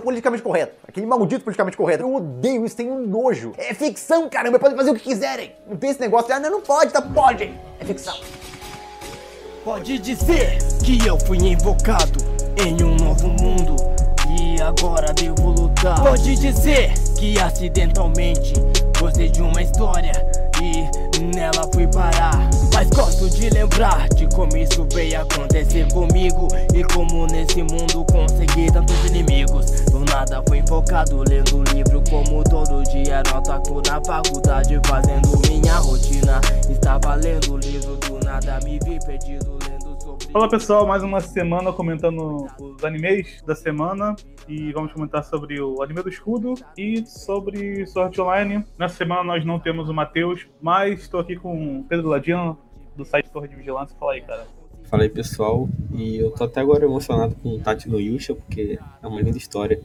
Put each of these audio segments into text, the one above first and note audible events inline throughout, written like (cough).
politicamente correto. Aquele maldito politicamente correto. Eu odeio isso, tenho nojo. É ficção, caramba, podem fazer o que quiserem. Não tem esse negócio de, ah, não, não pode, tá? Pode. É ficção. Pode dizer que eu fui invocado em um novo mundo e agora devo lutar. Pode dizer que acidentalmente gostei de uma história e nela fui parar. Mas gosto de lembrar de como isso veio acontecer comigo e como nesse mundo consegui tantos inimigos. Nada fui invocado lendo livro como todo dia. Nota na faculdade fazendo minha rotina. Estava lendo livro, do nada me vi perdido lendo sobre. Fala pessoal, mais uma semana comentando os animes da semana e vamos comentar sobre o anime do escudo e sobre Sword Online. Nessa semana nós não temos o Matheus, mas estou aqui com o Pedro Ladino do site Torre de Vigilância. Fala aí, cara. Fala aí pessoal, e eu tô até agora emocionado com o Tati no Yusha, porque é uma linda história.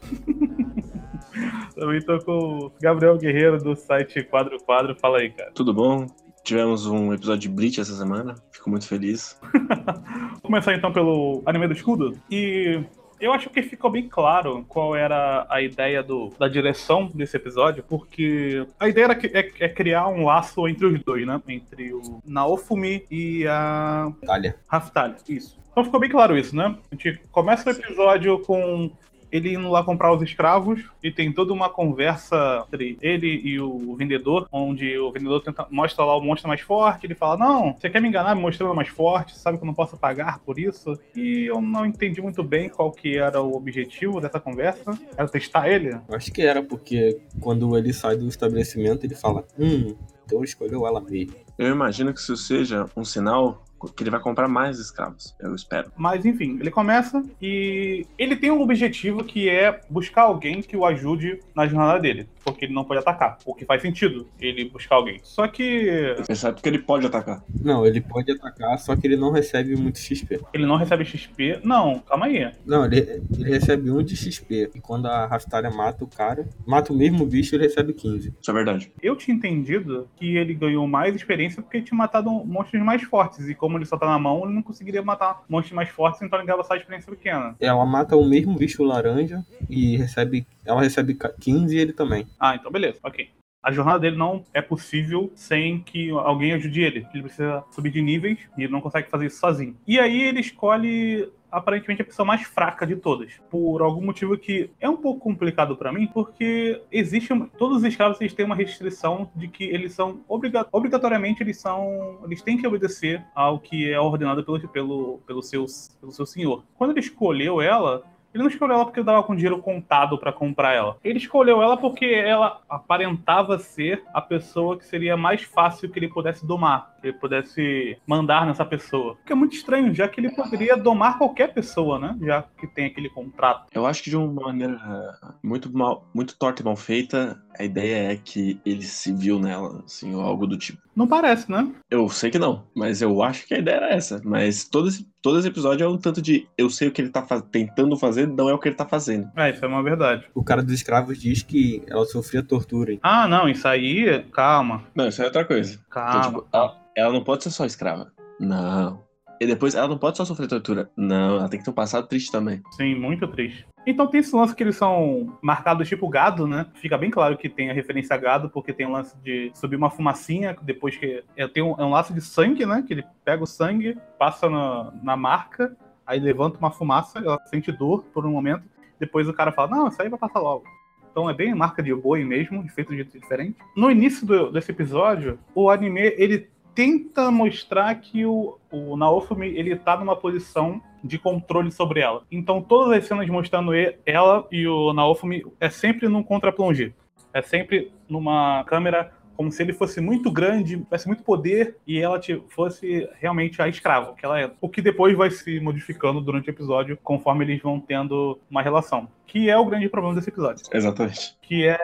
(laughs) Também tô com o Gabriel Guerreiro do site Quadro Quadro. Fala aí, cara. Tudo bom? Tivemos um episódio de Bleach essa semana, fico muito feliz. (laughs) Vou começar então pelo anime do escudo. E eu acho que ficou bem claro qual era a ideia do, da direção desse episódio, porque a ideia era, é, é, criar um laço entre os dois, né? Entre o Naofumi e a. Talha. Raftalha, isso. Então ficou bem claro isso, né? A gente começa o episódio com ele indo lá comprar os escravos e tem toda uma conversa entre ele e o vendedor, onde o vendedor tenta, mostra lá o monstro mais forte, ele fala, não, você quer me enganar me mostrando mais forte, sabe que eu não posso pagar por isso? E eu não entendi muito bem qual que era o objetivo dessa conversa, era testar ele? Acho que era, porque quando ele sai do estabelecimento, ele fala, hum, então escolheu ela mesmo. Eu imagino que isso seja um sinal que ele vai comprar mais escravos, eu espero. Mas enfim, ele começa e ele tem um objetivo que é buscar alguém que o ajude na jornada dele, porque ele não pode atacar, o que faz sentido ele buscar alguém. Só que. Exceto que ele pode atacar. Não, ele pode atacar, só que ele não recebe muito XP. Ele não recebe XP? Não, calma aí. Não, ele, ele recebe um de XP. E quando a Raftaria mata o cara, mata o mesmo bicho, ele recebe 15. Isso é verdade. Eu tinha entendido que ele ganhou mais experiência porque tinha matado monstros mais fortes. E como ele só tá na mão, ele não conseguiria matar monstros mais fortes, então ele ganhava só experiência pequena. Ela mata o mesmo bicho laranja e recebe. Ela recebe 15 e ele também. Ah, então beleza, ok. A jornada dele não é possível sem que alguém ajude ele. Ele precisa subir de níveis e ele não consegue fazer isso sozinho. E aí ele escolhe aparentemente a pessoa mais fraca de todas. Por algum motivo que é um pouco complicado para mim, porque existe todos os escravos eles têm uma restrição de que eles são obrigatoriamente eles são eles têm que obedecer ao que é ordenado pelo pelo pelo seu pelo seu senhor. Quando ele escolheu ela, ele não escolheu ela porque ele dava com dinheiro contado para comprar ela. Ele escolheu ela porque ela aparentava ser a pessoa que seria mais fácil que ele pudesse domar, que ele pudesse mandar nessa pessoa. Que é muito estranho, já que ele poderia domar qualquer pessoa, né? Já que tem aquele contrato. Eu acho que de uma maneira muito mal, muito torta e mal feita, a ideia é que ele se viu nela, assim, ou algo do tipo. Não parece, né? Eu sei que não, mas eu acho que a ideia era essa. Mas todo esse, todo esse episódio é um tanto de eu sei o que ele tá faz... tentando fazer, não é o que ele tá fazendo. É, isso é uma verdade. O cara dos escravos diz que ela sofria tortura. Hein? Ah, não, isso aí, calma. Não, isso é outra coisa. Calma. Então, tipo, ela, ela não pode ser só escrava. Não. E depois ela não pode só sofrer tortura. Não, ela tem que ter um passado triste também. Sim, muito triste. Então tem esse lance que eles são marcados tipo gado, né? Fica bem claro que tem a referência a gado, porque tem o lance de subir uma fumacinha, depois que. É, tem um, é um laço de sangue, né? Que ele pega o sangue, passa na, na marca, aí levanta uma fumaça, ela sente dor por um momento, depois o cara fala, não, isso aí vai passar logo. Então é bem marca de boi mesmo, feito de jeito diferente. No início do, desse episódio, o anime ele tenta mostrar que o, o Naofumi ele tá numa posição de controle sobre ela. Então todas as cenas mostrando ela e o Naofumi é sempre num contra-plongé. É sempre numa câmera como se ele fosse muito grande, tivesse muito poder e ela fosse realmente a escrava que ela é. O que depois vai se modificando durante o episódio conforme eles vão tendo uma relação. Que é o grande problema desse episódio. Exatamente. Que é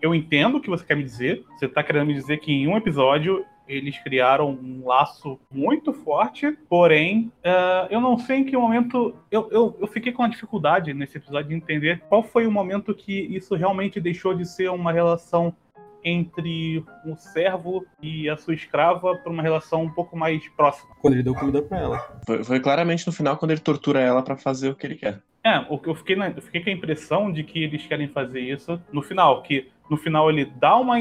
eu entendo o que você quer me dizer. Você tá querendo me dizer que em um episódio eles criaram um laço muito forte, porém, uh, eu não sei em que momento. Eu, eu, eu fiquei com a dificuldade nesse episódio de entender qual foi o momento que isso realmente deixou de ser uma relação entre um servo e a sua escrava para uma relação um pouco mais próxima. Quando ele deu comida para ela. Foi, foi, claramente no final quando ele tortura ela para fazer o que ele quer. É, o que eu fiquei, na- eu fiquei com a impressão de que eles querem fazer isso no final, que no final ele dá uma,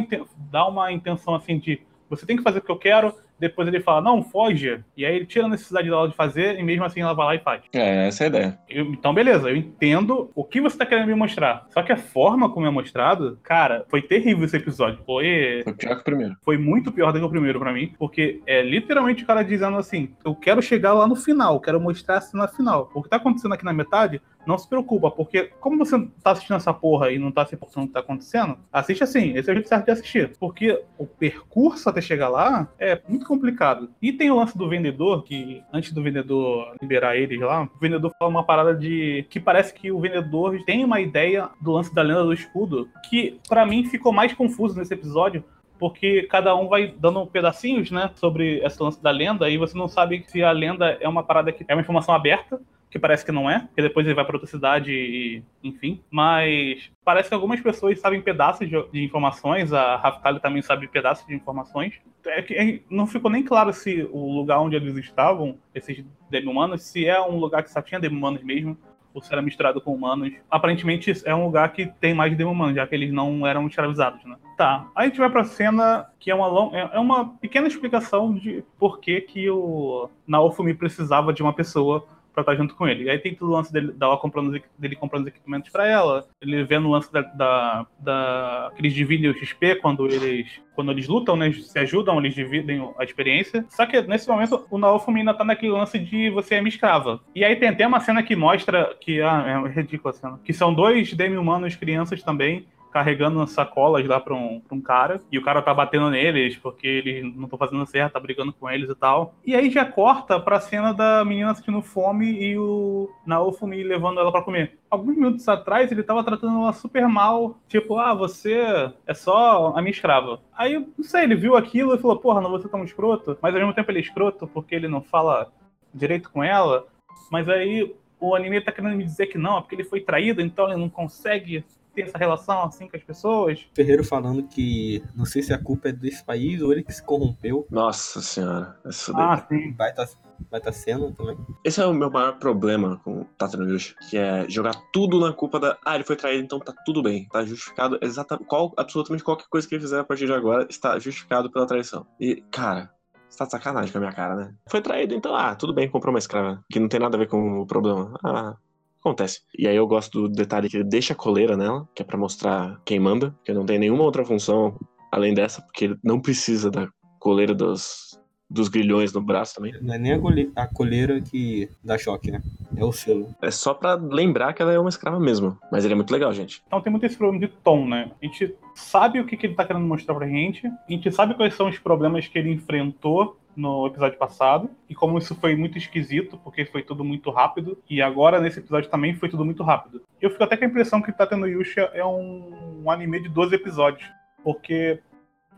dá uma intenção assim de você tem que fazer o que eu quero, depois ele fala, não, foge, e aí ele tira a necessidade dela de fazer, e mesmo assim ela vai lá e faz. É, essa é a ideia. Eu- então, beleza, eu entendo o que você tá querendo me mostrar. Só que a forma como é mostrado, cara, foi terrível esse episódio. Foi, Foi pior que o primeiro. foi muito pior do que o primeiro pra mim, porque é literalmente o cara dizendo assim: eu quero chegar lá no final, quero mostrar a cena final. O que tá acontecendo aqui na metade, não se preocupa, porque como você tá assistindo essa porra e não tá se importando o que tá acontecendo, assiste assim, esse é o jeito certo de assistir. Porque o percurso até chegar lá é muito complicado. E tem o lance do vendedor, que antes do vendedor liberar eles lá, o vendedor fala uma parada de. que parece que o vendedor tem uma ideia do lance da lenda do escudo, que pra mim ficou mais confuso nesse episódio, porque cada um vai dando pedacinhos, né, sobre esse lance da lenda, e você não sabe se a lenda é uma parada que é uma informação aberta, que parece que não é, porque depois ele vai para outra cidade e, enfim. Mas parece que algumas pessoas sabem pedaços de, de informações, a Raftalho também sabe pedaços de informações. É que é, não ficou nem claro se o lugar onde eles estavam, esses demi-humanos, se é um lugar que só tinha demi-humanos mesmo, ou se era misturado com humanos. Aparentemente é um lugar que tem mais demi-humanos, já que eles não eram escravizados, né? Tá, aí a gente vai pra cena que é uma, long... é uma pequena explicação de por que, que o Naofumi precisava de uma pessoa pra estar junto com ele. E aí tem todo o lance dele, dela comprando, dele comprando os equipamentos pra ela, ele vendo o lance da, da, da que eles dividem o XP quando eles quando eles lutam, né, se ajudam, eles dividem a experiência. Só que nesse momento o Naofumi ainda tá naquele lance de você é minha escrava. E aí tem até uma cena que mostra que ah, é ridícula a cena, que são dois demi-humanos crianças também carregando sacolas lá pra um, pra um cara, e o cara tá batendo neles porque eles não estão fazendo certo, tá brigando com eles e tal. E aí já corta pra cena da menina sentindo fome e o Naofumi levando ela pra comer. Alguns minutos atrás ele tava tratando ela super mal, tipo, ah, você é só a minha escrava. Aí, não sei, ele viu aquilo e falou, porra, não vou ser tão escroto, mas ao mesmo tempo ele é escroto porque ele não fala direito com ela, mas aí o anime tá querendo me dizer que não, é porque ele foi traído, então ele não consegue ter essa relação assim com as pessoas. Ferreiro falando que não sei se a culpa é desse país ou ele que se corrompeu. Nossa senhora. Essa daí. Ah, sim. Vai estar vai tá sendo também. Esse é o meu maior problema com o Tata Yushi, que é jogar tudo na culpa da. Ah, ele foi traído, então tá tudo bem. Tá justificado exatamente. Qual, absolutamente qualquer coisa que ele fizer a partir de agora está justificado pela traição. E, cara. Você tá de sacanagem com a minha cara, né? Foi traído, então, ah, tudo bem, comprou uma escrava. Que não tem nada a ver com o problema. Ah, acontece. E aí eu gosto do detalhe que ele deixa a coleira nela, que é pra mostrar quem manda, que não tem nenhuma outra função além dessa, porque ele não precisa da coleira dos, dos grilhões no braço também. Não é nem a, gole- a coleira que dá choque, né? É o selo. É só pra lembrar que ela é uma escrava mesmo. Mas ele é muito legal, gente. Então tem muito esse problema de tom, né? A gente sabe o que, que ele tá querendo mostrar pra gente, a gente sabe quais são os problemas que ele enfrentou no episódio passado, e como isso foi muito esquisito, porque foi tudo muito rápido, e agora nesse episódio também foi tudo muito rápido. Eu fico até com a impressão que Tata no Yusha é um, um anime de 12 episódios, porque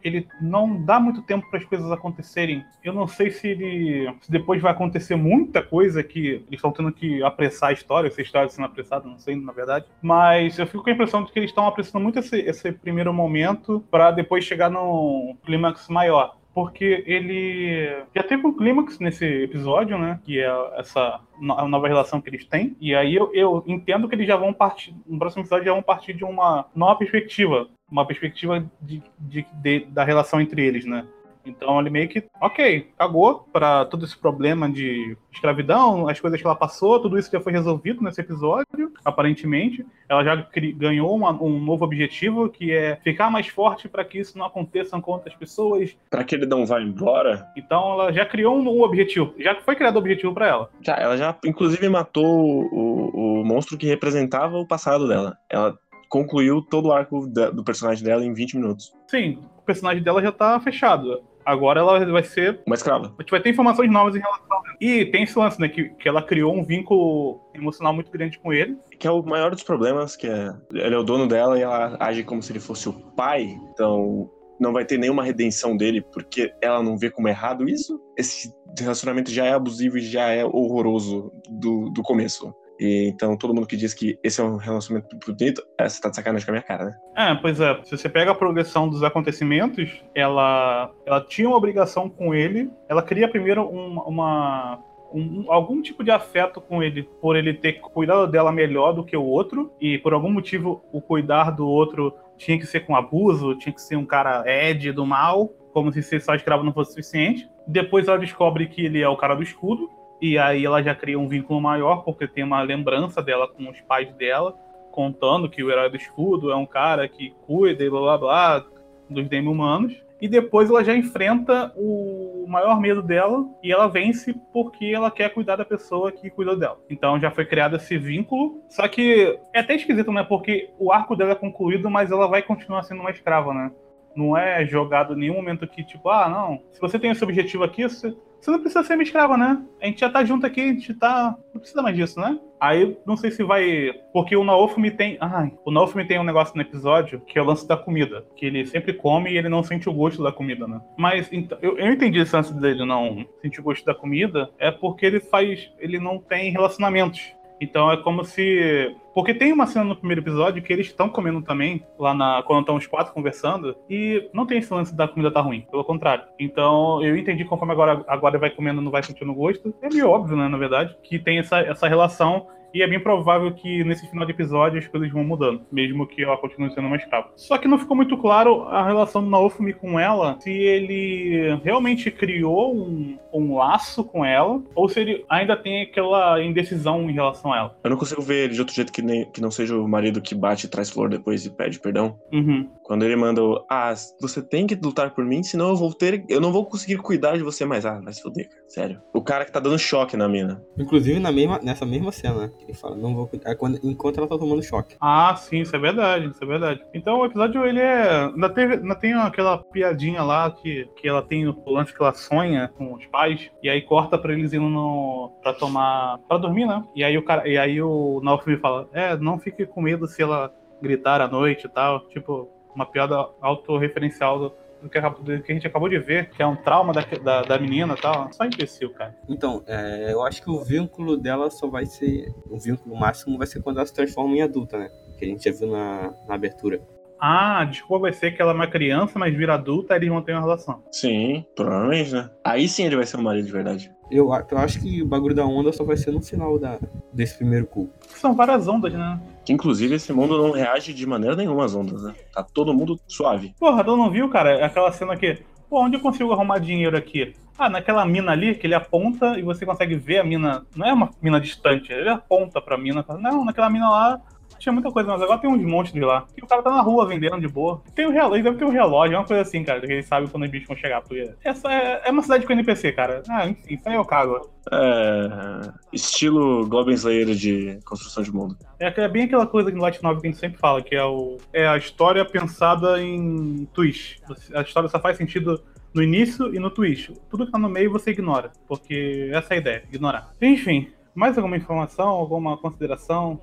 ele não dá muito tempo para as coisas acontecerem. Eu não sei se ele se depois vai acontecer muita coisa que eles estão tendo que apressar a história, se a história sendo apressada, não sei, na verdade. Mas eu fico com a impressão de que eles estão apressando muito esse, esse primeiro momento para depois chegar num clímax maior. Porque ele já teve um clímax nesse episódio, né? Que é essa a nova relação que eles têm. E aí eu, eu entendo que eles já vão partir. No próximo episódio já vão partir de uma nova perspectiva. Uma perspectiva de, de- de- da relação entre eles, né? Então ele meio que, ok, cagou pra todo esse problema de escravidão, as coisas que ela passou, tudo isso já foi resolvido nesse episódio, aparentemente. Ela já ganhou uma- um novo objetivo, que é ficar mais forte para que isso não aconteça com outras pessoas. Pra que ele não vá embora, Então ela já criou um, um objetivo, já foi criado o objetivo para ela. já, ela já inclusive matou o, o monstro que representava o passado dela. Ela concluiu todo o arco da- do personagem dela em 20 minutos. Sim, o personagem dela já tá fechado. Agora ela vai ser Uma escrava. A gente vai ter informações novas em relação. E tem esse lance, né? Que, que ela criou um vínculo emocional muito grande com ele. Que é o maior dos problemas, que é ele é o dono dela e ela age como se ele fosse o pai. Então não vai ter nenhuma redenção dele porque ela não vê como errado isso. Esse relacionamento já é abusivo e já é horroroso do, do começo. E, então todo mundo que diz que esse é um relacionamento bonito, é, você tá de sacanagem com a minha cara, né? É, pois é. Se você pega a progressão dos acontecimentos, ela, ela tinha uma obrigação com ele. Ela cria primeiro um- uma, um- algum tipo de afeto com ele por ele ter cuidado dela melhor do que o outro e por algum motivo o cuidar do outro tinha que ser com abuso, tinha que ser um cara Ed do mal, como se ser só escravo não fosse suficiente. Depois ela descobre que ele é o cara do escudo e aí ela já cria um vínculo maior porque tem uma lembrança dela com os pais dela contando que o herói do escudo é um cara que cuida e blá blá blá dos demi-humanos. E depois ela já enfrenta o maior medo dela e ela vence porque ela quer cuidar da pessoa que cuidou dela. Então já foi criado esse vínculo. Só que é até esquisito, né? Porque o arco dela é concluído, mas ela vai continuar sendo uma escrava, né? Não é jogado em nenhum momento que, tipo, ah, não, se você tem esse objetivo aqui, você, você não precisa ser minha escrava, né? A gente já tá junto aqui, a gente tá. Não precisa mais disso, né? Aí não sei se vai. Porque o Naofumi tem. Ai, o Naofumi tem um negócio no episódio que é o lance da comida. Que ele sempre come e ele não sente o gosto da comida, né? Mas então, eu, eu entendi esse lance dele não sentir o gosto da comida. É porque ele faz. Ele não tem relacionamentos. Então é como se. Porque tem uma cena no primeiro episódio que eles estão comendo também, lá na. Quando estão os quatro conversando, e não tem esse lance da comida tá ruim, pelo contrário. Então eu entendi conforme agora, agora vai comendo não vai sentindo gosto. É meio óbvio, né, na verdade, que tem essa, essa relação. E é bem provável que nesse final de episódio as coisas vão mudando, mesmo que ela continue sendo uma escrava. Só que não ficou muito claro a relação do Naofumi com ela, se ele realmente criou um, um laço com ela, ou se ele ainda tem aquela indecisão em relação a ela. Eu não consigo ver ele de outro jeito que, nem, que não seja o marido que bate e traz flor depois e pede perdão. Uhum. Quando ele manda ah, você tem que lutar por mim, senão eu vou ter. Eu não vou conseguir cuidar de você mais. Ah, vai se foder, cara. Sério. O cara que tá dando choque na mina. Inclusive na mesma, nessa mesma cena, né? Ele fala, não vou cuidar. É quando, enquanto ela tá tomando choque. Ah, sim, isso é verdade, isso é verdade. Então o episódio, ele é. Ainda, teve, ainda tem aquela piadinha lá que, que ela tem o lance que ela sonha com os pais, e aí corta pra eles indo no. pra tomar. pra dormir, né? E aí o cara. E aí o Naofumi fala, é, não fique com medo se ela gritar à noite e tal. Tipo, uma piada autorreferencial do, do, que, acabou- do que a gente acabou de ver, que é um trauma da, da, da menina e tal. Só imbecil, cara. Então, é, eu acho que o vínculo dela só vai ser. O vínculo máximo vai ser quando ela se transforma em adulta, né? Que a gente já viu na, na abertura. Ah, desculpa vai ser que ela é uma criança, mas vira adulta e eles vão ter uma relação. Sim, provavelmente, né? Aí sim ele vai ser o marido de verdade. Eu, eu acho que o bagulho da onda só vai ser no final da, desse primeiro cu. São várias ondas, né? Que inclusive esse mundo não reage de maneira nenhuma às ondas, né? Tá todo mundo suave. Porra, tu não viu, cara? Aquela cena que. Pô, onde eu consigo arrumar dinheiro aqui? Ah, naquela mina ali, que ele aponta e você consegue ver a mina. Não é uma mina distante, ele aponta pra mina. fala, Não, naquela mina lá tinha muita coisa, mas agora tem uns monstros lá. E o cara tá na rua vendendo de boa. Tem o relógio, deve ter um relógio, uma coisa assim, cara, que ele sabe quando os bichos vão chegar. Porque essa é, é uma cidade com NPC, cara. Ah, enfim, isso aí eu cago. É. Estilo Goblin Slayer de construção de mundo. É, é bem aquela coisa que no Light Novel que a gente sempre fala, que é, o, é a história pensada em twist. A história só faz sentido no início e no twist. Tudo que tá no meio você ignora, porque essa é a ideia, ignorar. Enfim, mais alguma informação, alguma consideração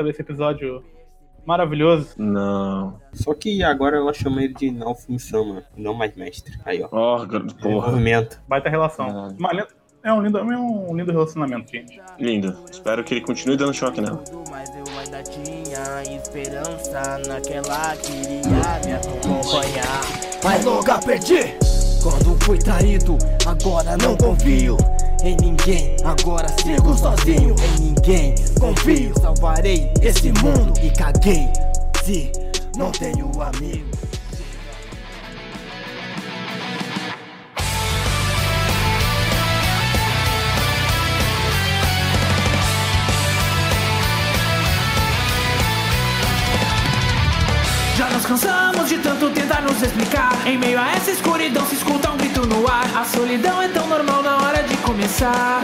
sobre esse episódio maravilhoso? Não. Só que agora ela chama ele de Naofumi-sama, não mais mestre. Aí, ó. Ó, gar- porra. Movimento. Baita relação. Lenda- é, um lindo, é um lindo relacionamento, gente. Lindo. Espero que ele continue dando choque nela. Mas eu ainda tinha esperança naquela que iria me acompanhar. Mas nunca perdi. Quando fui traído, agora não confio em ninguém. Agora sigo sozinho em ninguém. Confio, salvarei esse mundo e caguei. Se não tenho amigo. Nos explicar. Em meio a essa escuridão se escuta um grito no ar. A solidão é tão normal na hora de começar.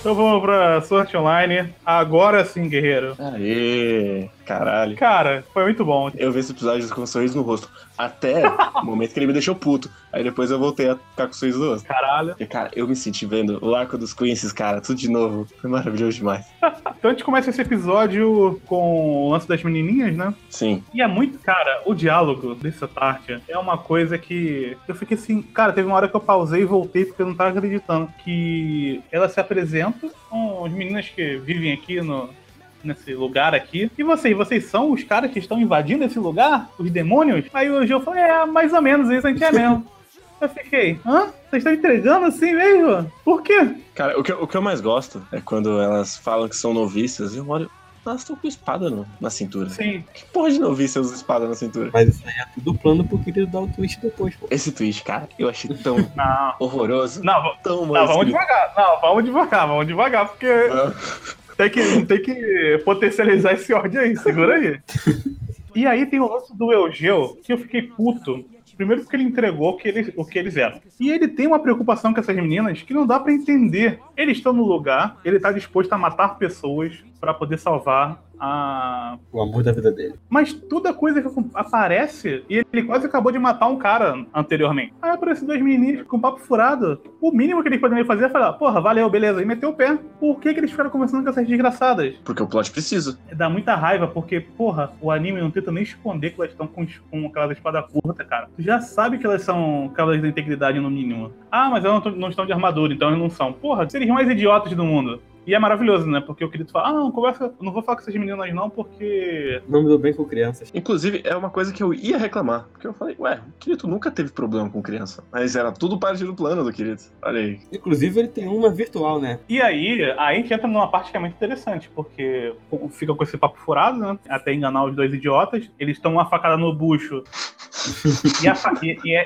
Então vamos pra Sword Online. Agora sim, guerreiro. Aê, caralho. Cara, foi muito bom. Eu vi esse episódio com um sorriso no rosto. Até o momento que ele me deixou puto. Aí depois eu voltei a ficar com um sorriso no rosto. Caralho. Porque, cara, eu me senti vendo o arco dos Queens, cara, tudo de novo. Foi maravilhoso demais. (laughs) Então a gente começa esse episódio com o lance das menininhas, né? Sim. E é muito, cara, o diálogo dessa parte é uma coisa que eu fiquei assim, cara, teve uma hora que eu pausei e voltei porque eu não tava acreditando que ela se apresenta com as meninas que vivem aqui no nesse lugar aqui. E vocês, vocês são os caras que estão invadindo esse lugar? Os demônios? Aí hoje eu falei, é, mais ou menos isso a gente é mesmo. (laughs) Eu fiquei, hã? Vocês estão entregando assim mesmo? Por quê? Cara, o que, eu- o que eu mais gosto é quando elas falam que são noviças e eu olho. Elas estão com espada no- na cintura. Sim. Que porra de noviça usa espada na cintura? Mas isso aí é tudo plano pro querido dar o twist depois, pô. Esse twist, cara, eu achei tão (laughs) Não. horroroso. Não, Tão não, vamos devagar. Não, vamos devagar, vamos devagar, porque tem que, tem que potencializar esse ódio aí, segura aí. E aí tem o lance do Eugeu, que eu fiquei puto. Primeiro porque ele entregou o que o que eles eram. E ele tem uma preocupação com essas meninas que não dá pra entender. Eles estão no lugar, ele tá disposto a matar pessoas pra poder salvar a O amor da vida dele. mas toda coisa que aparece, e ele quase acabou de matar um cara anteriormente. Aí aparecem dois meninos com papo furado. O mínimo que eles poderiam fazer é falar, porra, valeu, beleza, e meteu o pé. Por que, que eles ficaram conversando com essas desgraçadas? Porque o plot precisa. Dá muita raiva, porque, porra, o anime não tenta nem esconder que elas estão com, com aquelas espada curta, cara. Tu já sabe que elas são cavaleiros da integridade no mínimo. Ah, mas elas não, não estão de armadura, então elas não são. Porra, seriam mais idiotas do mundo. E é maravilhoso, né? Porque o querido fala, ah, não, conversa, não vou falar com essas meninas não, porque Não me dou bem com crianças. Inclusive, é uma coisa que eu ia reclamar. Porque eu falei, ué, o Kirito nunca teve problema com criança. Mas era tudo parte do plano do Kirito. Olha aí. Inclusive, ele tem uma virtual, né? E aí, aí que entra numa parte que é muito interessante, porque fica com esse papo furado, né? Até enganar os dois idiotas. Eles estão uma facada no bucho. E, a fa- e- e-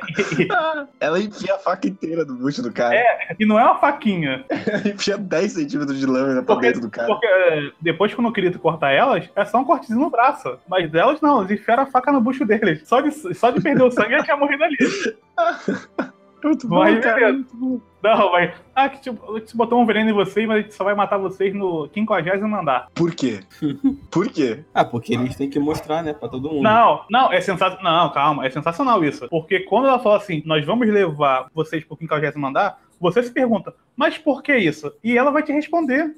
e- (laughs) Ela enfia a faca inteira do bucho do cara. e não é uma faquinha. Ela (laughs) enfia 10 centímetros de lâmina pra Porque, dentro do cara. porque é, depois, quando o querido corta elas, é só um cortezinho no braço. Mas delas, não, eles enfiaram a faca no bucho deles. Só de, só de perder o sangue, já tinha morrido ali. (laughs) Muito Mas, cara. beleza. muito bom. Não, mas. Ah, que tipo, gente botou um veneno em vocês, mas a gente só vai matar vocês no 50 andar. Por quê? (laughs) Por quê? Ah, porque eles têm que mostrar, né, pra todo mundo. Não, não, é sensacional. Não, calma, é sensacional isso. Porque quando ela fala assim, nós vamos levar vocês pro 50 andar, você se pergunta, mas por que isso? E ela vai te responder.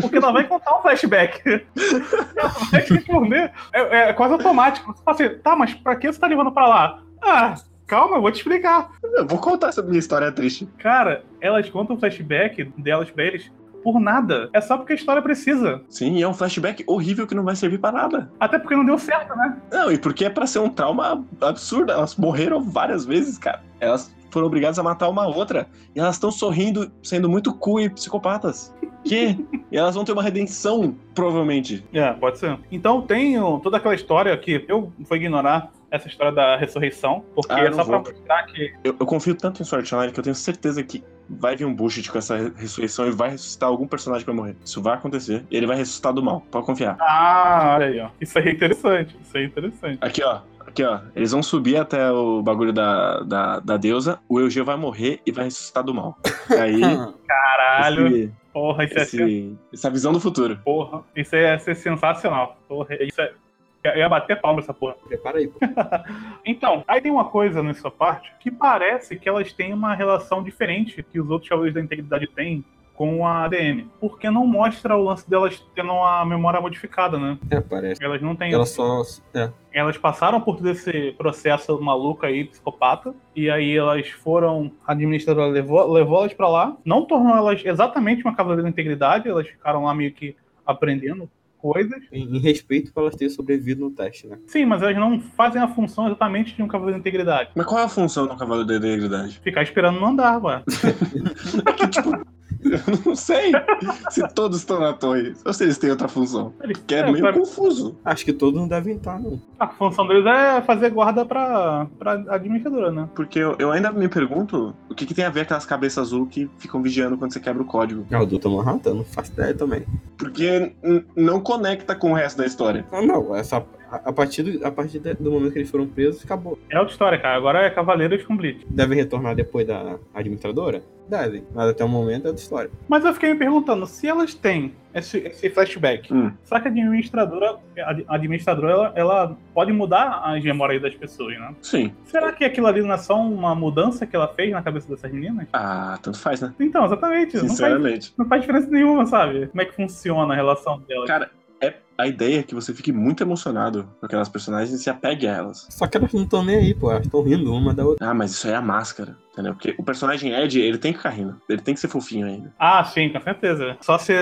Porque ela vai contar um flashback. (laughs) ela vai te responder. É, é quase automático. Você fala assim, tá, mas pra que você tá levando pra lá? Ah, calma, eu vou te explicar. Eu vou contar essa minha história triste. Cara, elas contam o flashback delas pra eles por nada. É só porque a história precisa. Sim, e é um flashback horrível que não vai servir pra nada. Até porque não deu certo, né? Não, e porque é pra ser um trauma absurdo. Elas morreram várias vezes, cara. Elas foram obrigadas a matar uma outra. E elas estão sorrindo, sendo muito cool e psicopatas. Que? (laughs) e elas vão ter uma redenção, provavelmente. É, pode ser. Então tem toda aquela história que eu vou ignorar essa história da ressurreição, porque Ah, eu é só pra mostrar que. Eu, eu confio tanto em Sword Online que eu tenho certeza que vai vir um bullshit com essa ressurreição e vai ressuscitar algum personagem que vai morrer. Isso vai acontecer. E ele vai ressuscitar do mal. Pode confiar. Ah, olha aí, ó. Isso aí é interessante. Isso aí é interessante. Aqui, ó. Aqui, ó. Eles vão subir até o bagulho da, da, da deusa. O Eugeu vai morrer e vai ressuscitar do mal. Aí. (laughs) Caralho. esse- Porra, isso é sen- esse- essa visão do futuro. Porra, isso é ser sensacional. Porra, isso é. Eu ia bater palma essa porra. Prepara aí, pô. (laughs) Então, aí tem uma coisa nessa parte que parece que elas têm uma relação diferente que os outros Cavaleiros da Integridade têm com a ADM. Porque não mostra o lance delas tendo uma memória modificada, né? É, parece. Elas não têm. Ela só. É. Elas passaram por todo esse processo maluco aí, psicopata, e aí elas foram. A administradora levou, levou elas pra lá, não tornou elas exatamente uma Cavaleira da Integridade, elas ficaram lá meio que aprendendo coisas. Em, em respeito pra elas terem sobrevivido no teste, né? Sim, mas elas não fazem a função exatamente de um Cavaleiro da Integridade. Mas qual é a função do Cavaleiro da Integridade? Ficar esperando no andar, ué. (laughs) (laughs) Eu não sei se todos estão na torre. Ou se eles têm outra função. Que é, É, meio pra- confuso. Acho que todos não devem estar, não. A função deles é fazer guarda pra, pra administradora, né? Porque eu, eu ainda me pergunto o que, que tem a ver aquelas cabeças azul que ficam vigiando quando você quebra o código. Ah, o Dr. Manhattan, não faço ideia também. Porque não conecta com o resto da história. Ah, não, essa, a, a partir, do, a partir do momento que eles foram presos, acabou. É outra história, cara. Agora é Cavaleiros com Blitz. Devem retornar depois da administradora? Devem, mas até o momento é outra história. Mas eu fiquei me perguntando, se elas têm esse, esse flashback, Hum. será que a administradora, a administradora ela, ela pode mudar as memórias das pessoas, né? Sim. Será que aquilo ali não é só uma mudança que ela fez na cabeça dessas meninas? Ah, tanto faz, né? Então, exatamente. Não faz, Sinceramente. não faz diferença nenhuma, sabe? Como é que funciona a relação delas. Cara, é a ideia é que você fique muito emocionado com aquelas personagens e se apegue a elas. Só que elas não estão nem aí, pô. Elas estão rindo uma da outra. Ah, mas isso aí é a máscara, entendeu? Porque o personagem Ed, ele tem que ficar rindo. Ele tem que ser fofinho ainda. Ah, sim, com certeza. Só ser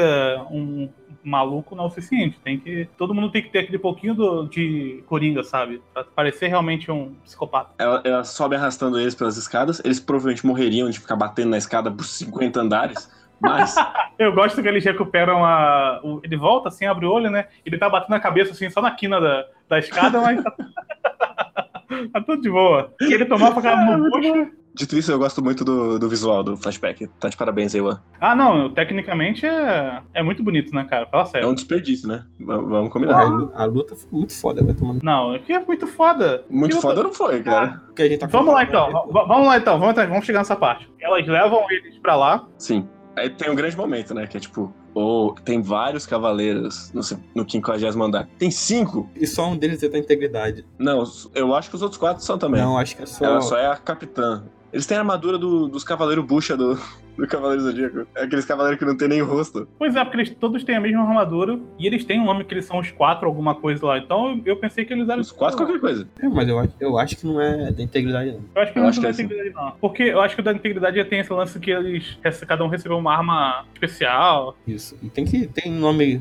um maluco não é o suficiente. Tem que. Todo mundo tem que ter aquele pouquinho do, de coringa, sabe? Pra parecer realmente um psicopata. Ela, ela sobe arrastando eles pelas escadas. Eles provavelmente morreriam de ficar batendo na escada por 50 andares. Mas (laughs) Eu gosto que eles recuperam a. o- ele volta assim, abre o olho, né? Ele tá batendo a cabeça assim, só na quina da, da escada, mas tá. (laughs) tá tudo de boa. E ele tomar a facada no bucho. Dito isso, eu gosto muito do, do visual do flashback. Tá de parabéns aí, Juan. Ah, não, tecnicamente é, é muito bonito, né, cara? Fala É sério. um desperdício, né? V- Vamos A, combinar. lu- a luta foi muito foda, vai tomando. Não, aqui é muito foda. Muito Que foda não foi, cara. Porque a gente tá Vamos lá então, v- vamos lá então, vamos, vamos chegar nessa parte. Elas levam eles pra lá. Sim. Aí tem um grande momento, né? Que é tipo, oh, tem vários cavaleiros no, no 50 andar. Tem cinco? E só um deles é da integridade. Não, eu acho que os outros quatro são também. Não, acho que é só. Ela só é a capitã. Eles têm a armadura do- dos cavaleiros bucha do, do Cavaleiro Zodíaco. É aqueles cavaleiros que não tem nem rosto. Pois é, porque eles todos têm a mesma armadura e eles têm um nome que eles são os quatro, alguma coisa lá. Então eu, eu pensei que eles eram. Os quatro qualquer coisa. É, mas eu, acho- eu acho que não é da integridade, não. Eu acho que Eu não acho é da é assim. integridade, não. Porque eu acho que o da integridade já tem esse lance que eles. Cada um recebeu uma arma especial. Isso. E tem que. Tem nome.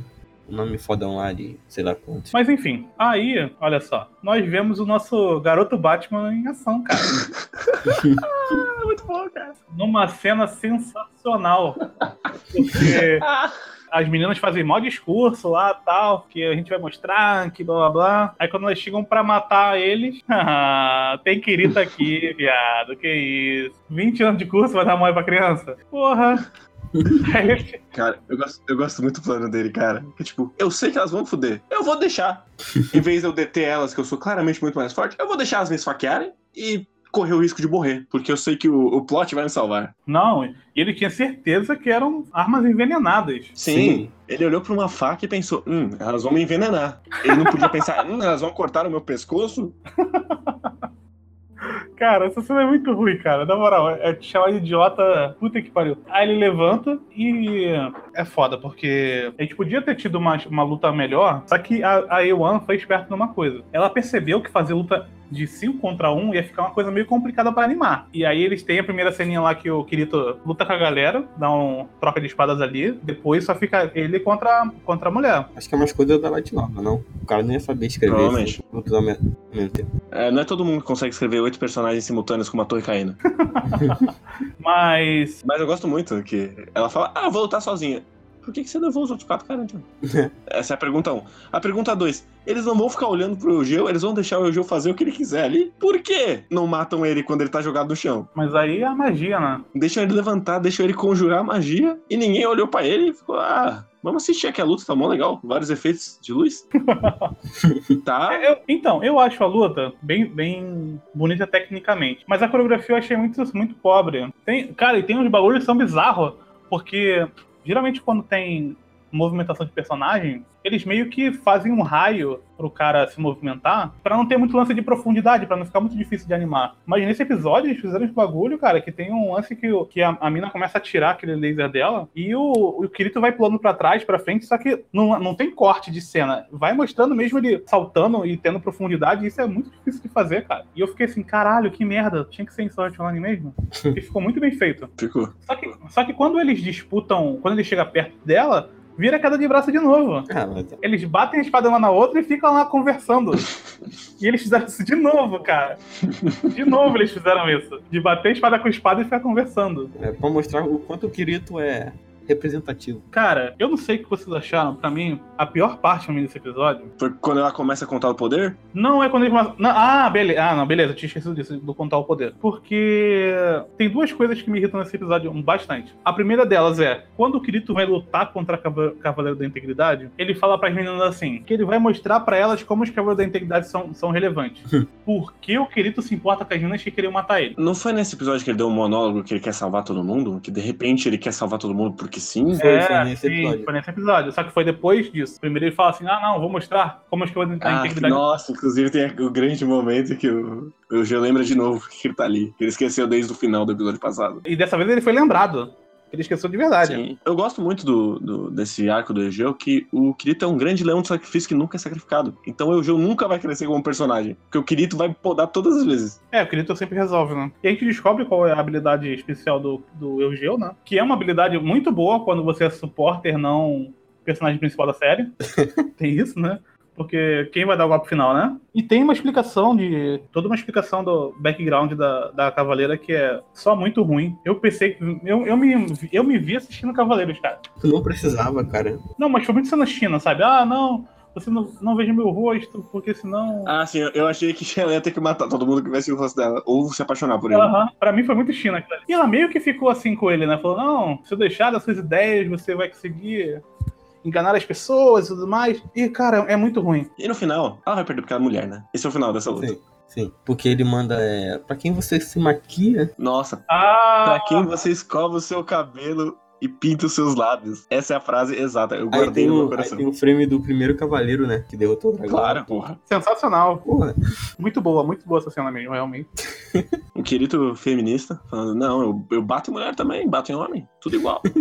Nome fodão lá de sei lá quantos. Mas enfim, aí, olha só, nós vemos o nosso garoto Batman em ação, cara. (laughs) Muito bom, cara. Numa cena sensacional. Porque (laughs) as meninas fazem mó discurso lá tal, que a gente vai mostrar, que blá blá blá. Aí quando elas chegam pra matar eles, (laughs) ah, tem Kirita aqui, viado, que isso. 20 anos de curso vai dar mole pra criança? Porra. (laughs) Cara, eu gosto, eu gosto muito do plano dele, cara. Que tipo, eu sei que elas vão foder. Eu vou deixar. (laughs) em vez de eu deter elas, que eu sou claramente muito mais forte, eu vou deixar elas me esfaquearem e correr o risco de morrer. Porque eu sei que o, o plot vai me salvar. Não, ele tinha certeza que eram armas envenenadas. Sim. Sim. Ele olhou pra uma faca e pensou: hum, elas vão me envenenar. Ele não podia pensar: hum, elas vão cortar o meu pescoço. (laughs) Cara, essa cena é muito ruim, cara. Na moral, é te chamar de idiota. Puta que pariu. Aí ele levanta e é foda, porque a gente podia ter tido uma, uma luta melhor, só que a, a Ewan foi esperta numa coisa. Ela percebeu que fazer luta de 5 contra 1 um ia ficar uma coisa meio complicada pra animar. E aí eles têm a primeira ceninha lá que o Kirito luta com a galera, dá um troca de espadas ali, depois só fica ele contra, contra a mulher. Acho que é umas coisas da Light Nova, não? O cara não ia saber escrever Provavelmente. É, não é todo mundo que consegue escrever oito personagens simultâneos com uma torre caindo. (laughs) Mas Mas eu gosto muito que ela fala: ah, eu vou lutar sozinha. Por que, que você levou os outros quatro caras, (laughs) então? Essa é a pergunta 1. Um. A pergunta 2. Eles não vão ficar olhando pro Eugeu, eles vão deixar o Eugeu fazer o que ele quiser ali. Por que não matam ele quando ele tá jogado no chão? Mas aí é a magia, né? Deixam ele levantar, deixam ele conjurar a magia e ninguém olhou pra ele e ficou: ah, vamos assistir aqui a luta, tá mó legal. Vários efeitos de luz. (laughs) tá. Eu- então, eu acho a luta bem, bem bonita tecnicamente. Mas a coreografia eu achei muito, muito pobre. Tem, cara, e tem uns bagulhos que são bizarros. Porque geralmente quando tem movimentação de personagem, eles meio que fazem um raio pro cara se movimentar pra não ter muito lance de profundidade, pra não ficar muito difícil de animar. Mas nesse episódio eles fizeram esse bagulho, cara, que tem um lance que, que a, a mina começa a tirar aquele laser dela e o, o Kirito vai pulando pra trás, pra frente, só que não, não tem corte de cena. Vai mostrando mesmo ele saltando e tendo profundidade, e isso é muito difícil de fazer, cara. E eu fiquei assim, caralho, que merda, tinha que ser em Sword Online mesmo. (laughs) E ficou muito bem feito. Ficou. Só que, só que quando eles disputam, quando ele chega perto dela, vira queda de braço de novo. Ah, mas Eles batem a espada uma na outra e ficam lá conversando. e eles fizeram isso de novo, cara. De novo eles fizeram isso. De bater espada com a espada e ficar conversando. é pra mostrar o quanto o Kirito é representativo. Cara, eu não sei o que vocês acharam. Pra mim, a pior parte pra mim desse episódio Foi quando ela começa a contar o poder? não é quando eles. começam- Não, ah, beleza. Ah, não, beleza. Eu tinha esquecido disso, do contar o poder. Porque tem duas coisas que me irritam nesse episódio bastante. A primeira delas é, quando o Kirito vai lutar contra a Cava- Cavaleiro da Integridade, ele fala pras meninas assim, que ele vai mostrar pra elas como os Cavaleiros da Integridade são, são relevantes. (laughs) Por que o Kirito se importa com as meninas que queriam matar ele? Não foi nesse episódio que ele deu um monólogo que ele quer salvar todo mundo? Que de repente ele quer salvar todo mundo porque sim? Foi, foi nesse sim, episódio. foi nesse episódio. Só que foi depois disso. Primeiro ele fala assim, ah, não, vou mostrar como os Cavaleiros da Ah, Integridade nossa, inclusive tem o grande momento que o, o Eugeu lembra de novo que ele tá ali. Que ele esqueceu desde o final do episódio passado. E dessa vez ele foi lembrado. Ele esqueceu de verdade. Sim. Eu gosto muito do, do- desse arco do Eugeu, que o Kirito é um grande leão de sacrifício que nunca é sacrificado. Então o Eugeu nunca vai crescer como personagem. Porque o Kirito vai podar todas as vezes. É, o Kirito sempre resolve, né? E a gente descobre qual é a habilidade especial do, do Eugeu, né? Que é uma habilidade muito boa quando você é supporter não personagem principal da série. (laughs) tem isso, né? Porque quem vai dar o golpe final, né? E tem uma explicação de. toda uma explicação do background da, da Cavaleira que é só muito ruim. Eu pensei que. Eu, eu, me, eu me vi assistindo Cavaleiros, cara. Tu não precisava, cara. Não, mas foi muito cena China, sabe? Ah, não. Você não, não veja meu rosto, porque senão. Ah, sim, eu- eu achei que ela ia ter que matar todo mundo que viesse o rosto dela, ou se apaixonar por ele. Aham, Pra mim foi muito China. aquilo ali. E ela meio que ficou assim com ele, né? Falou, não, se eu deixar das suas ideias, você vai conseguir enganar as pessoas e tudo mais. E, cara, é muito ruim. E no final, ela vai perder porque ela é mulher, né? Esse é o final dessa luta. Sim, sim. Porque ele manda. É, pra quem você se maquia? Nossa, Ah! pra quem você escova o seu cabelo e pinta os seus lábios. Essa é a frase exata, eu guardei tem, no meu o, aí coração. tem o frame do primeiro cavaleiro, né? Que derrotou o dragão. Claro, porra. Sensacional. Porra, Muito boa, muito boa essa cena mesmo, realmente. Um querido feminista falando, não, eu, eu bato em mulher também, bato em homem, tudo igual. (laughs)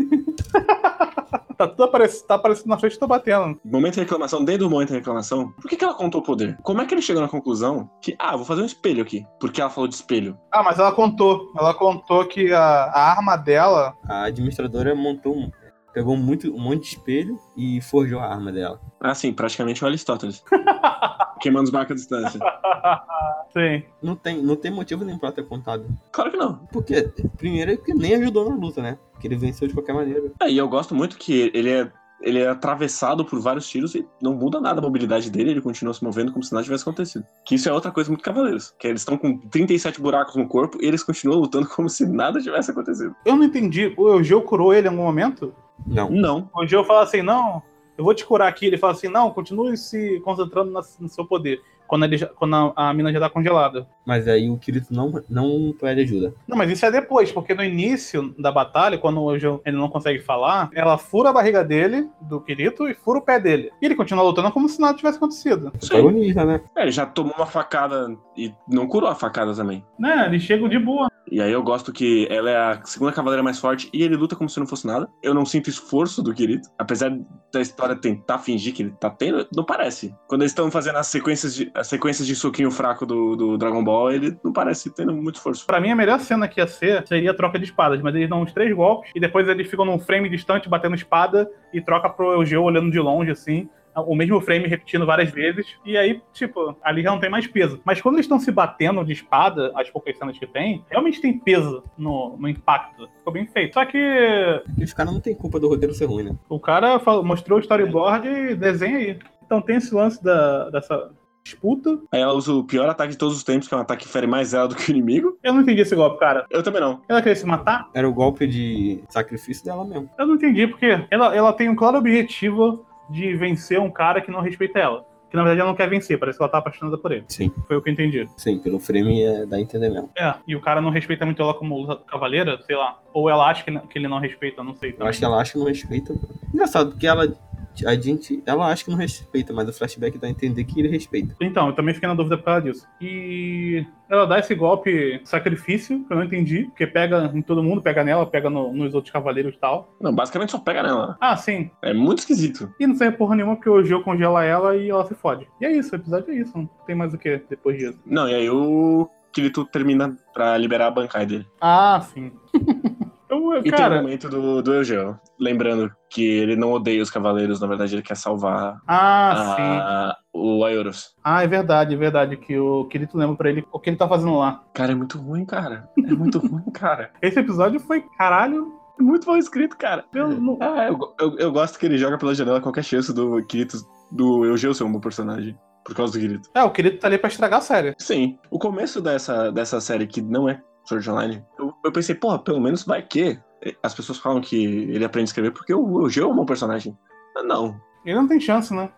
Tá tudo aparecendo, tá aparecendo na frente e tô batendo. momento de reclamação, dentro do momento de reclamação, por que, que ela contou o poder? Como é que ele chegou na conclusão que, ah, vou fazer um espelho aqui? Porque ela falou de espelho. Ah, mas ela contou. Ela contou que a, a arma dela. a administradora montou um. Pegou muito, um monte de espelho e forjou a arma dela. Ah, sim, praticamente o Aristóteles. (laughs) Queimando os marcas à distância. (laughs) Sim. Não tem, não tem motivo nenhum pra ter contado. Claro que não. Porque, primeiro, é que nem ajudou na luta, né? Porque ele venceu de qualquer maneira. É, e eu gosto muito que ele é, ele é atravessado por vários tiros e não muda nada a mobilidade dele, ele continua se movendo como se nada tivesse acontecido. Que isso é outra coisa muito cavaleiros. Que eles estão com 37 buracos no corpo e eles continuam lutando como se nada tivesse acontecido. Eu não entendi. O Eugeu curou ele em algum momento? Não. Não. O Eugeu fala assim, não, eu vou te curar aqui. Ele fala assim, não, continue se concentrando na- no seu poder. Quando, ele quando a, a mina já tá congelada. Mas aí o Kirito não, não pede ajuda. Não, mas isso é depois, porque no início da batalha, quando o Eugeu ele não consegue falar, ela fura a barriga dele, do Kirito, e fura o pé dele. E ele continua lutando como se nada tivesse acontecido. Protagonista, né? É, ele já tomou uma facada e não curou a facada também. Né, eles chegam de boa. E aí eu gosto que ela é a segunda cavaleira mais forte e ele luta como se não fosse nada. Eu não sinto esforço do Kirito. Apesar da história tentar fingir que ele tá tendo, não parece. Quando eles estão fazendo as sequências de, as sequências de soquinho fraco do, do Dragon Ball, ele não parece tendo muito esforço. Pra mim, a melhor cena que ia ser seria a troca de espadas, mas eles dão uns três golpes e depois eles ficam num frame distante batendo espada e troca pro Eugeu olhando de longe, assim. O mesmo frame repetindo várias vezes. E aí, tipo, ali já não tem mais peso. Mas quando eles estão se batendo de espada, as poucas cenas que tem, realmente tem peso no, no impacto. Ficou bem feito. Só que Aqueles caras não tem culpa do roteiro ser ruim, né? o cara falou- mostrou o storyboard e desenha aí. Então tem esse lance da, dessa disputa. Aí ela usa o pior ataque de todos os tempos, que é um ataque que fere mais ela do que o inimigo. Eu não entendi esse golpe, cara. Eu também não. Ela queria se matar? Era o golpe de sacrifício dela mesmo. Eu não entendi, porque ela, ela tem um claro objetivo de vencer um cara que não respeita ela. Que na verdade ela não quer vencer, parece que ela tá apaixonada por ele. Sim, Foi o que eu entendi. sim, pelo frame é, dá a entender mesmo. É, e o cara não respeita muito ela como luta- cavaleira, sei lá. Ou ela acha que, que ele não respeita, não sei. Eu acho que ela acha que não respeita. Engraçado, porque ela. A gente. Ela acha que não respeita, mas o flashback dá a entender que ele respeita. Então, eu também fiquei na dúvida por causa disso. E ela dá esse golpe sacrifício, que eu não entendi, porque pega em todo mundo, pega nela, pega no- nos outros cavaleiros e tal. Não, basicamente só pega nela. Ah, sim. É muito esquisito. E não serve porra nenhuma, porque o Geo congela ela e ela se fode. E é isso, o episódio é isso. Não tem mais o que depois disso. Não, e aí o Kirito termina pra liberar a bancada dele. Ah, sim. (laughs) Eu, E tem o cara, momento do, do Eugeo. Lembrando que ele não odeia os cavaleiros, na verdade ele quer salvar ah, sim. a, o Aioros. Ah, é verdade, é verdade. Que o Kirito lembra pra ele o que ele tá fazendo lá. Cara, é muito ruim, cara. É muito (laughs) ruim, cara. Esse episódio foi, caralho, É muito mal escrito, cara. eu não- Ah, eu, eu, eu gosto que ele joga pela janela qualquer chance do Kirito, do Eugeo ser um bom personagem. Por causa do Kirito. É, o Kirito tá ali pra estragar a série. Sim. O começo dessa, dessa série, que não é Sword Online, eu, eu pensei, porra, pelo menos vai que. As pessoas falam que ele aprende a escrever porque o Eugeo é um bom personagem. Ah, Não. Ele não tem chance, né?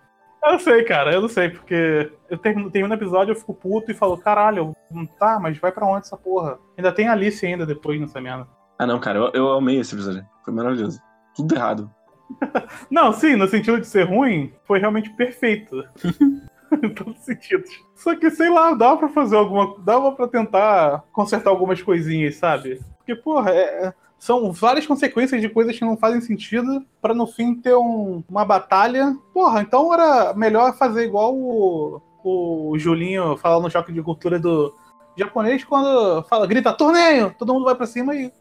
Eu não sei, cara, eu não sei, porque eu termino, termino o episódio, eu fico puto e falo, caralho, tá, mas vai pra onde essa porra? Ainda tem Alice ainda depois nessa merda. Ah, não, cara, eu, eu amei esse episódio. Foi maravilhoso. Tudo errado. (laughs) Não, sim, no sentido de ser ruim, foi realmente perfeito. (laughs) (laughs) em todos os sentidos. Só que, sei lá, dava pra fazer alguma. Dava pra tentar consertar algumas coisinhas, sabe? Porque, porra, é- é- são várias consequências de coisas que não fazem sentido pra no fim ter um- uma batalha. Porra, então era melhor fazer igual o, o Julinho fala no choque de cultura do japonês quando fala, grita torneio, todo mundo vai pra cima e,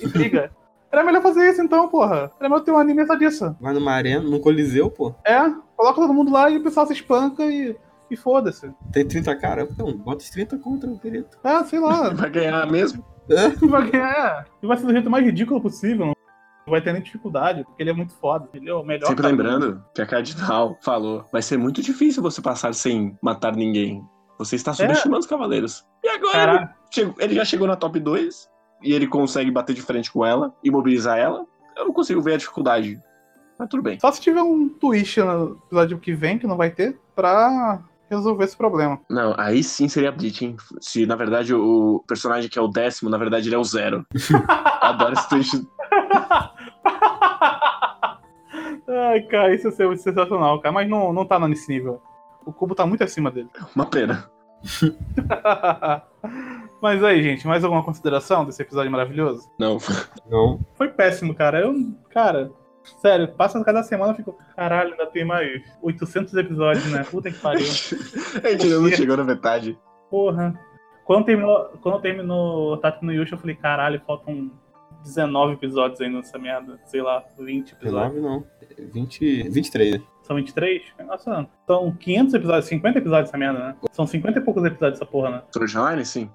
e briga. (laughs) Era melhor fazer isso então, porra. Era melhor ter um anime só disso. Vai numa arena, num coliseu, pô. É, coloca todo mundo lá e o pessoal se espanca e, e foda-se. Tem 30 caras? Então, bota os 30 contra o querido. É, sei lá. (laughs) Vai ganhar mesmo? É. (laughs) vai ganhar. E vai ser do jeito mais ridículo possível. Não vai ter nem dificuldade, porque ele é muito foda. Ele é o melhor. Sempre cara. lembrando que a Cardinal falou: vai ser muito difícil você passar sem matar ninguém. Você está subestimando os cavaleiros. E agora ele, chegou- ele já chegou na top 2 e ele consegue bater de frente com ela, imobilizar ela. Eu não consigo ver a dificuldade. Mas tudo bem. Só se tiver um twist no episódio que vem, que não vai ter, pra resolver esse problema. Não, aí sim seria Bleach, hein? Se na verdade o personagem que é o décimo, na verdade ele é o zero. (laughs) Adoro esse twist. Ai, cara, isso muito sensacional, cara. Mas não, não tá nesse nível. O cubo tá muito acima dele. Uma pena. (laughs) Mas aí, gente, mais alguma consideração desse episódio maravilhoso? Não. Não. Foi péssimo, cara. Eu, cara, sério, passa cada semana eu fico, caralho, ainda tem mais 800 episódios, né? Puta que pariu. (laughs) a gente ainda não chegou na metade. Porra. Quando terminou, quando terminou Tato no Yusha, eu falei, caralho, faltam 19 episódios ainda nessa merda. Sei lá, 20 episódios. 19 não. 20, 23. né? São 23? Nossa, são 500 episódios, 50 episódios essa merda, né? São 50 e poucos episódios essa porra, né? Online, sim.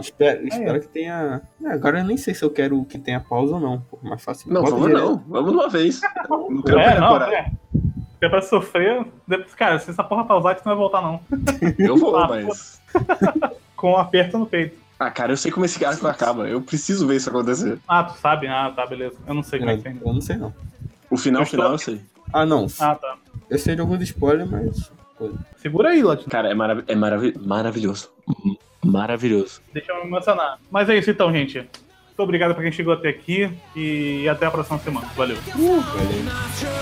Espero, espero que tenha. É, agora eu nem sei se eu quero que tenha pausa ou não. Pô, mais fácil. Não, Bota vamos direto. não. Vamos numa vez. (laughs) Não quero É, não, é. Se é pra sofrer, depois, cara, se essa porra pausar, tu não vai voltar, não. (laughs) Eu vou, Ah, mas. (laughs) Com um aperto no peito. Ah, cara, eu sei como esse arco acaba. Eu preciso ver isso acontecer. Ah, tu sabe? Ah, tá, beleza. Eu não sei como é que tem. Eu não sei não. O final, Eu estou- final, eu sei. Ah, não. Ah, tá. Eu sei de alguns spoilers, mas. Segura aí, Latino. Cara, é, marav é maravi maravilhoso. Maravilhoso. Deixa eu me emocionar. Mas é isso então, gente. Muito obrigado pra quem chegou até aqui e até a próxima semana. Valeu. Valeu. Na chama